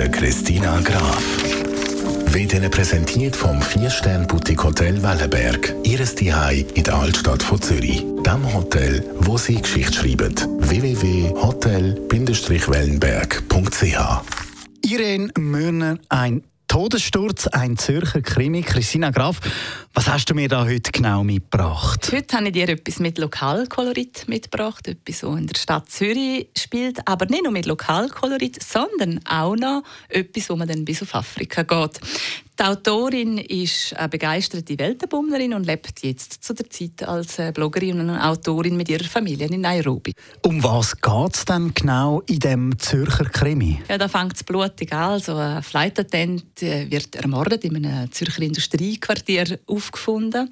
der Christina Graf. Wird Ihnen präsentiert vom 4-Stern-Boutique Hotel Wellenberg. Ihres Zuhause in der Altstadt von Zürich. Dem Hotel, wo Sie Geschichte schreiben. www.hotel-wellenberg.ch Irene Mörner, ein Todessturz, ein Zürcher Krimi. Christina Graf, was hast du mir da heute genau mitgebracht? Heute habe ich dir etwas mit Lokalkolorit mitgebracht, etwas, was in der Stadt Zürich spielt, aber nicht nur mit Lokalkolorit, sondern auch noch etwas, wo man dann bis auf Afrika geht. Die Autorin ist eine begeisterte Weltenbummlerin und lebt jetzt zu der Zeit als äh, Bloggerin und Autorin mit ihrer Familie in Nairobi. Um was geht es denn genau in dem Zürcher Krimi? Ja, da fängt es blutig an. Also ein Flight Attendant äh, wird ermordet in einem Zürcher Industriequartier aufgefunden.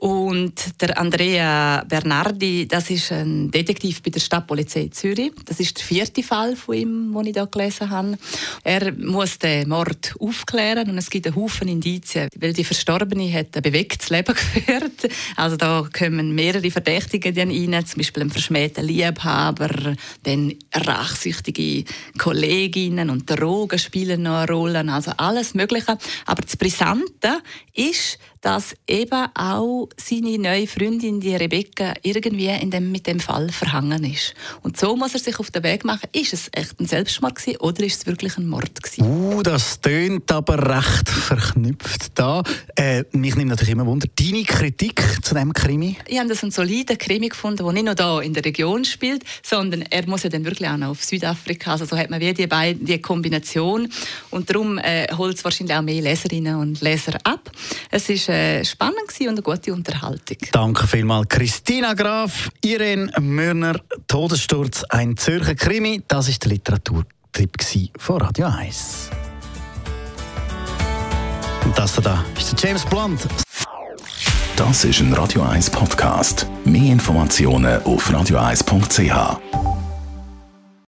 Und der Andrea Bernardi, das ist ein Detektiv bei der Stadtpolizei Zürich. Das ist der vierte Fall von ihm, den ich hier gelesen habe. Er muss den Mord aufklären und es gibt einen Haufen Indizien, weil die Verstorbene hat ein bewegtes Leben geführt. Also da kommen mehrere Verdächtige rein, zum Beispiel ein verschmähter Liebhaber, dann rachsüchtige Kolleginnen und Drogen spielen noch eine Rolle, also alles Mögliche. Aber das Brisante ist, dass eben auch seine neue Freundin, die Rebecca, irgendwie in dem, mit dem Fall verhangen ist. Und so muss er sich auf den Weg machen. Ist es echt ein Selbstmord gewesen, oder ist es wirklich ein Mord gewesen? Uh, das tönt aber recht verknüpft da. Äh, mich nimmt natürlich immer Wunder, deine Kritik zu dem Krimi? Ich habe das einen soliden Krimi gefunden, der nicht nur hier in der Region spielt, sondern er muss ja dann wirklich auch noch auf Südafrika. Also so hat man wie die, beiden, die Kombination. Und darum äh, holt es wahrscheinlich auch mehr Leserinnen und Leser ab. Es ist äh, spannend und eine gute Unterhaltung. Danke vielmals, Christina Graf, Irene Mörner, Todessturz, ein Zürcher Krimi. Das ist der Literaturtipp von Radio 1. Und das da ist der James Blunt. Das ist ein Radio 1 Podcast. Mehr Informationen auf radio1.ch.